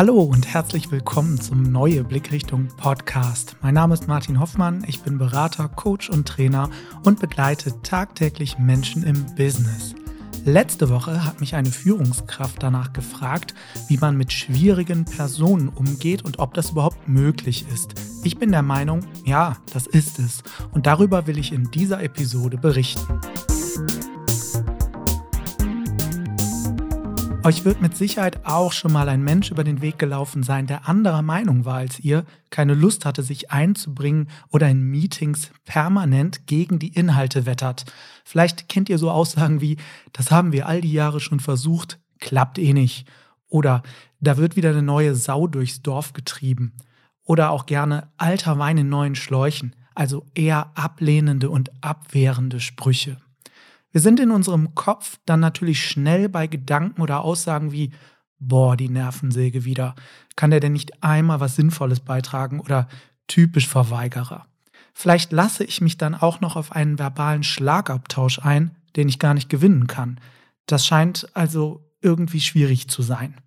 Hallo und herzlich willkommen zum Neue Blickrichtung Podcast. Mein Name ist Martin Hoffmann, ich bin Berater, Coach und Trainer und begleite tagtäglich Menschen im Business. Letzte Woche hat mich eine Führungskraft danach gefragt, wie man mit schwierigen Personen umgeht und ob das überhaupt möglich ist. Ich bin der Meinung, ja, das ist es. Und darüber will ich in dieser Episode berichten. Euch wird mit Sicherheit auch schon mal ein Mensch über den Weg gelaufen sein, der anderer Meinung war als ihr, keine Lust hatte, sich einzubringen oder in Meetings permanent gegen die Inhalte wettert. Vielleicht kennt ihr so Aussagen wie, das haben wir all die Jahre schon versucht, klappt eh nicht. Oder da wird wieder eine neue Sau durchs Dorf getrieben. Oder auch gerne alter Wein in neuen Schläuchen, also eher ablehnende und abwehrende Sprüche. Wir sind in unserem Kopf dann natürlich schnell bei Gedanken oder Aussagen wie, boah, die Nervensäge wieder. Kann der denn nicht einmal was Sinnvolles beitragen oder typisch Verweigerer? Vielleicht lasse ich mich dann auch noch auf einen verbalen Schlagabtausch ein, den ich gar nicht gewinnen kann. Das scheint also irgendwie schwierig zu sein.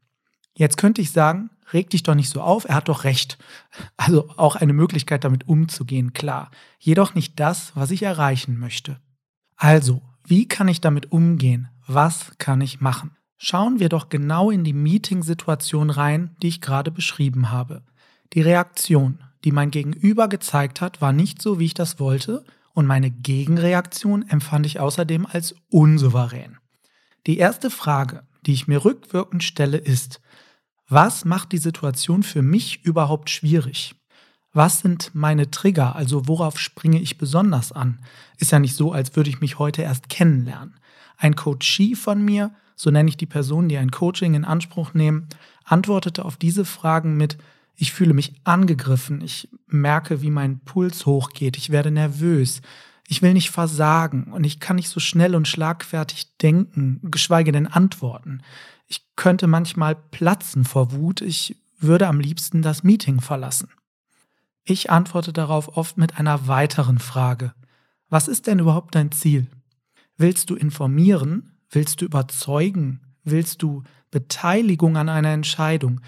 Jetzt könnte ich sagen, reg dich doch nicht so auf, er hat doch recht. Also auch eine Möglichkeit damit umzugehen, klar. Jedoch nicht das, was ich erreichen möchte. Also, wie kann ich damit umgehen? Was kann ich machen? Schauen wir doch genau in die Meeting-Situation rein, die ich gerade beschrieben habe. Die Reaktion, die mein Gegenüber gezeigt hat, war nicht so, wie ich das wollte, und meine Gegenreaktion empfand ich außerdem als unsouverän. Die erste Frage, die ich mir rückwirkend stelle, ist, was macht die Situation für mich überhaupt schwierig? Was sind meine Trigger? Also worauf springe ich besonders an? Ist ja nicht so, als würde ich mich heute erst kennenlernen. Ein Coachie von mir, so nenne ich die Person, die ein Coaching in Anspruch nehmen, antwortete auf diese Fragen mit, ich fühle mich angegriffen, ich merke, wie mein Puls hochgeht, ich werde nervös, ich will nicht versagen und ich kann nicht so schnell und schlagfertig denken, geschweige denn antworten. Ich könnte manchmal platzen vor Wut, ich würde am liebsten das Meeting verlassen. Ich antworte darauf oft mit einer weiteren Frage. Was ist denn überhaupt dein Ziel? Willst du informieren? Willst du überzeugen? Willst du Beteiligung an einer Entscheidung?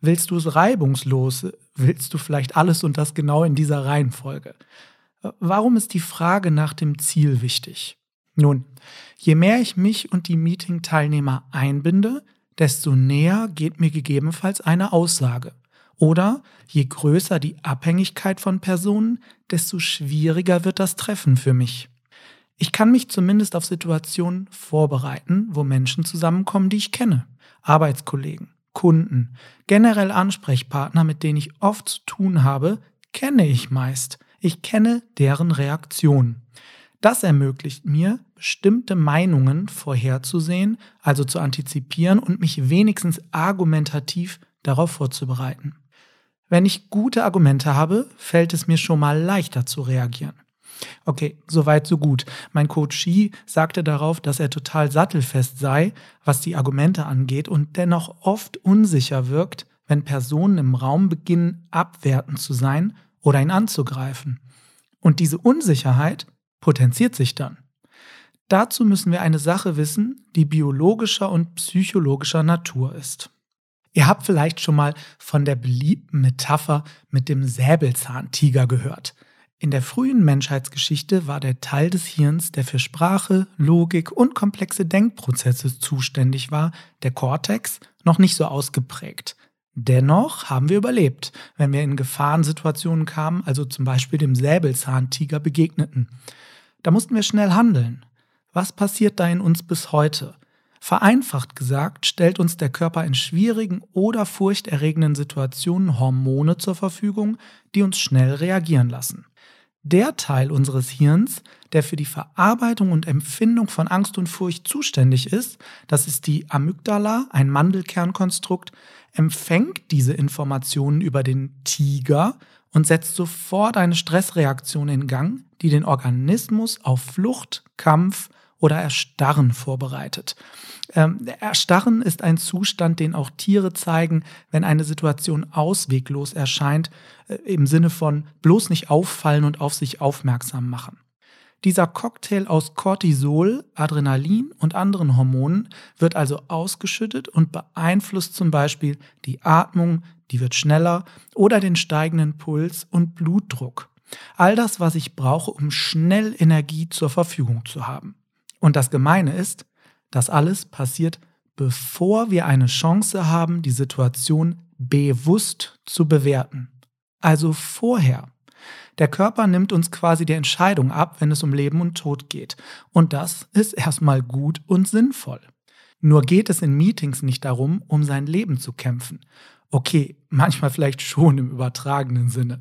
Willst du es reibungslos? Willst du vielleicht alles und das genau in dieser Reihenfolge? Warum ist die Frage nach dem Ziel wichtig? Nun, je mehr ich mich und die Meeting-Teilnehmer einbinde, desto näher geht mir gegebenenfalls eine Aussage. Oder je größer die Abhängigkeit von Personen, desto schwieriger wird das Treffen für mich. Ich kann mich zumindest auf Situationen vorbereiten, wo Menschen zusammenkommen, die ich kenne. Arbeitskollegen, Kunden, generell Ansprechpartner, mit denen ich oft zu tun habe, kenne ich meist. Ich kenne deren Reaktion. Das ermöglicht mir, bestimmte Meinungen vorherzusehen, also zu antizipieren und mich wenigstens argumentativ darauf vorzubereiten. Wenn ich gute Argumente habe, fällt es mir schon mal leichter zu reagieren. Okay, soweit, so gut. Mein Coachie sagte darauf, dass er total sattelfest sei, was die Argumente angeht und dennoch oft unsicher wirkt, wenn Personen im Raum beginnen, abwertend zu sein oder ihn anzugreifen. Und diese Unsicherheit potenziert sich dann. Dazu müssen wir eine Sache wissen, die biologischer und psychologischer Natur ist. Ihr habt vielleicht schon mal von der beliebten Metapher mit dem Säbelzahntiger gehört. In der frühen Menschheitsgeschichte war der Teil des Hirns, der für Sprache, Logik und komplexe Denkprozesse zuständig war, der Kortex, noch nicht so ausgeprägt. Dennoch haben wir überlebt, wenn wir in Gefahrensituationen kamen, also zum Beispiel dem Säbelzahntiger begegneten. Da mussten wir schnell handeln. Was passiert da in uns bis heute? Vereinfacht gesagt stellt uns der Körper in schwierigen oder furchterregenden Situationen Hormone zur Verfügung, die uns schnell reagieren lassen. Der Teil unseres Hirns, der für die Verarbeitung und Empfindung von Angst und Furcht zuständig ist, das ist die Amygdala, ein Mandelkernkonstrukt, empfängt diese Informationen über den Tiger und setzt sofort eine Stressreaktion in Gang, die den Organismus auf Flucht, Kampf oder Erstarren vorbereitet. Ähm, Erstarren ist ein Zustand, den auch Tiere zeigen, wenn eine Situation ausweglos erscheint, äh, im Sinne von bloß nicht auffallen und auf sich aufmerksam machen. Dieser Cocktail aus Cortisol, Adrenalin und anderen Hormonen wird also ausgeschüttet und beeinflusst zum Beispiel die Atmung, die wird schneller oder den steigenden Puls und Blutdruck. All das, was ich brauche, um schnell Energie zur Verfügung zu haben. Und das Gemeine ist, das alles passiert, bevor wir eine Chance haben, die Situation bewusst zu bewerten. Also vorher. Der Körper nimmt uns quasi die Entscheidung ab, wenn es um Leben und Tod geht. Und das ist erstmal gut und sinnvoll. Nur geht es in Meetings nicht darum, um sein Leben zu kämpfen. Okay, manchmal vielleicht schon im übertragenen Sinne.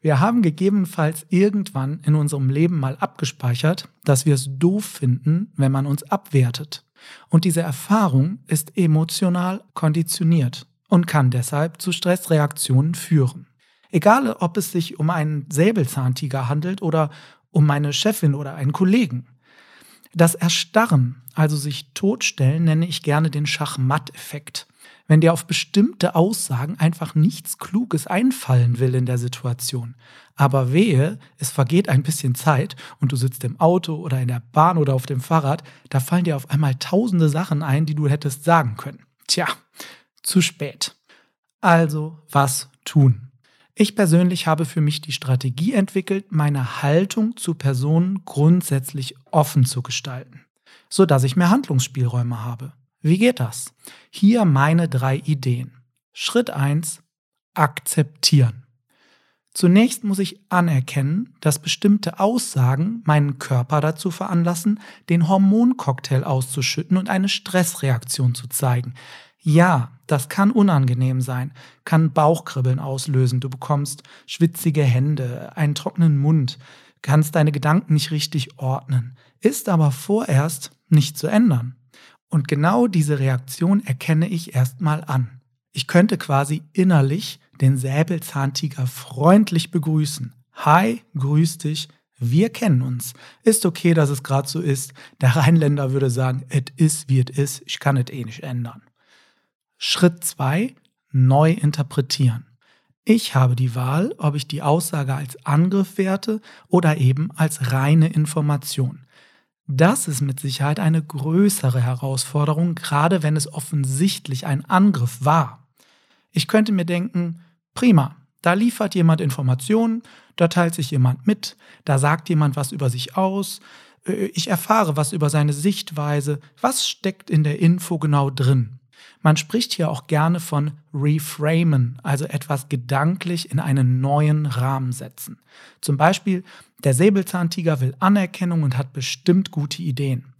Wir haben gegebenenfalls irgendwann in unserem Leben mal abgespeichert, dass wir es doof finden, wenn man uns abwertet. Und diese Erfahrung ist emotional konditioniert und kann deshalb zu Stressreaktionen führen. Egal, ob es sich um einen Säbelzahntiger handelt oder um meine Chefin oder einen Kollegen. Das Erstarren, also sich totstellen, nenne ich gerne den Schachmatt-Effekt. Wenn dir auf bestimmte Aussagen einfach nichts Kluges einfallen will in der Situation. Aber wehe, es vergeht ein bisschen Zeit und du sitzt im Auto oder in der Bahn oder auf dem Fahrrad, da fallen dir auf einmal tausende Sachen ein, die du hättest sagen können. Tja, zu spät. Also, was tun? Ich persönlich habe für mich die Strategie entwickelt, meine Haltung zu Personen grundsätzlich offen zu gestalten, sodass ich mehr Handlungsspielräume habe. Wie geht das? Hier meine drei Ideen. Schritt 1. Akzeptieren. Zunächst muss ich anerkennen, dass bestimmte Aussagen meinen Körper dazu veranlassen, den Hormoncocktail auszuschütten und eine Stressreaktion zu zeigen. Ja, das kann unangenehm sein, kann Bauchkribbeln auslösen, du bekommst schwitzige Hände, einen trockenen Mund, kannst deine Gedanken nicht richtig ordnen, ist aber vorerst nicht zu ändern. Und genau diese Reaktion erkenne ich erstmal an. Ich könnte quasi innerlich den Säbelzahntiger freundlich begrüßen. Hi, grüß dich, wir kennen uns. Ist okay, dass es gerade so ist. Der Rheinländer würde sagen, es ist, wie es ist, ich kann es eh nicht ändern. Schritt 2. Neu interpretieren. Ich habe die Wahl, ob ich die Aussage als Angriff werte oder eben als reine Information. Das ist mit Sicherheit eine größere Herausforderung, gerade wenn es offensichtlich ein Angriff war. Ich könnte mir denken, prima, da liefert jemand Informationen, da teilt sich jemand mit, da sagt jemand was über sich aus, äh, ich erfahre was über seine Sichtweise, was steckt in der Info genau drin. Man spricht hier auch gerne von reframen, also etwas gedanklich in einen neuen Rahmen setzen. Zum Beispiel, der Säbelzahntiger will Anerkennung und hat bestimmt gute Ideen.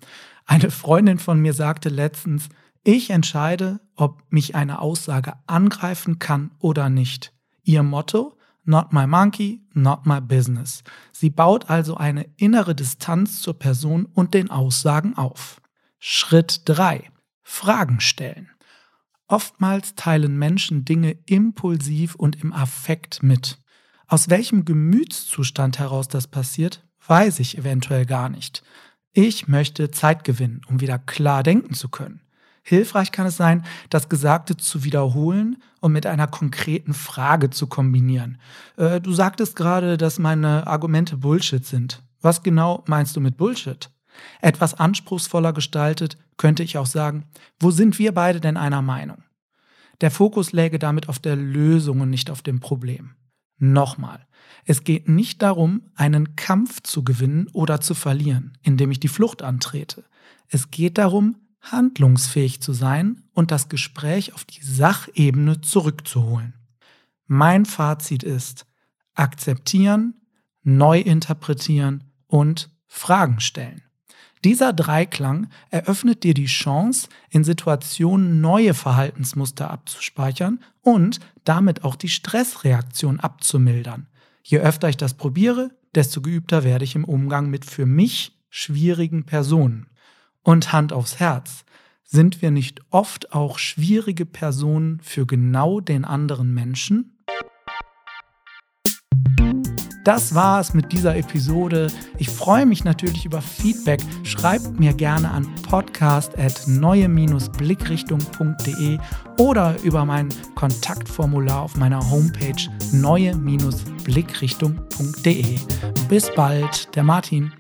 Eine Freundin von mir sagte letztens, ich entscheide, ob mich eine Aussage angreifen kann oder nicht. Ihr Motto? Not my monkey, not my business. Sie baut also eine innere Distanz zur Person und den Aussagen auf. Schritt 3. Fragen stellen. Oftmals teilen Menschen Dinge impulsiv und im Affekt mit. Aus welchem Gemütszustand heraus das passiert, weiß ich eventuell gar nicht. Ich möchte Zeit gewinnen, um wieder klar denken zu können. Hilfreich kann es sein, das Gesagte zu wiederholen und mit einer konkreten Frage zu kombinieren. Äh, du sagtest gerade, dass meine Argumente Bullshit sind. Was genau meinst du mit Bullshit? Etwas anspruchsvoller gestaltet könnte ich auch sagen, wo sind wir beide denn einer Meinung? Der Fokus läge damit auf der Lösung und nicht auf dem Problem. Nochmal, es geht nicht darum, einen Kampf zu gewinnen oder zu verlieren, indem ich die Flucht antrete. Es geht darum, handlungsfähig zu sein und das Gespräch auf die Sachebene zurückzuholen. Mein Fazit ist, akzeptieren, neu interpretieren und Fragen stellen. Dieser Dreiklang eröffnet dir die Chance, in Situationen neue Verhaltensmuster abzuspeichern und damit auch die Stressreaktion abzumildern. Je öfter ich das probiere, desto geübter werde ich im Umgang mit für mich schwierigen Personen. Und Hand aufs Herz, sind wir nicht oft auch schwierige Personen für genau den anderen Menschen? Das war es mit dieser Episode. Ich freue mich natürlich über Feedback. Schreibt mir gerne an podcast.neue-blickrichtung.de oder über mein Kontaktformular auf meiner Homepage neue-blickrichtung.de. Bis bald, der Martin.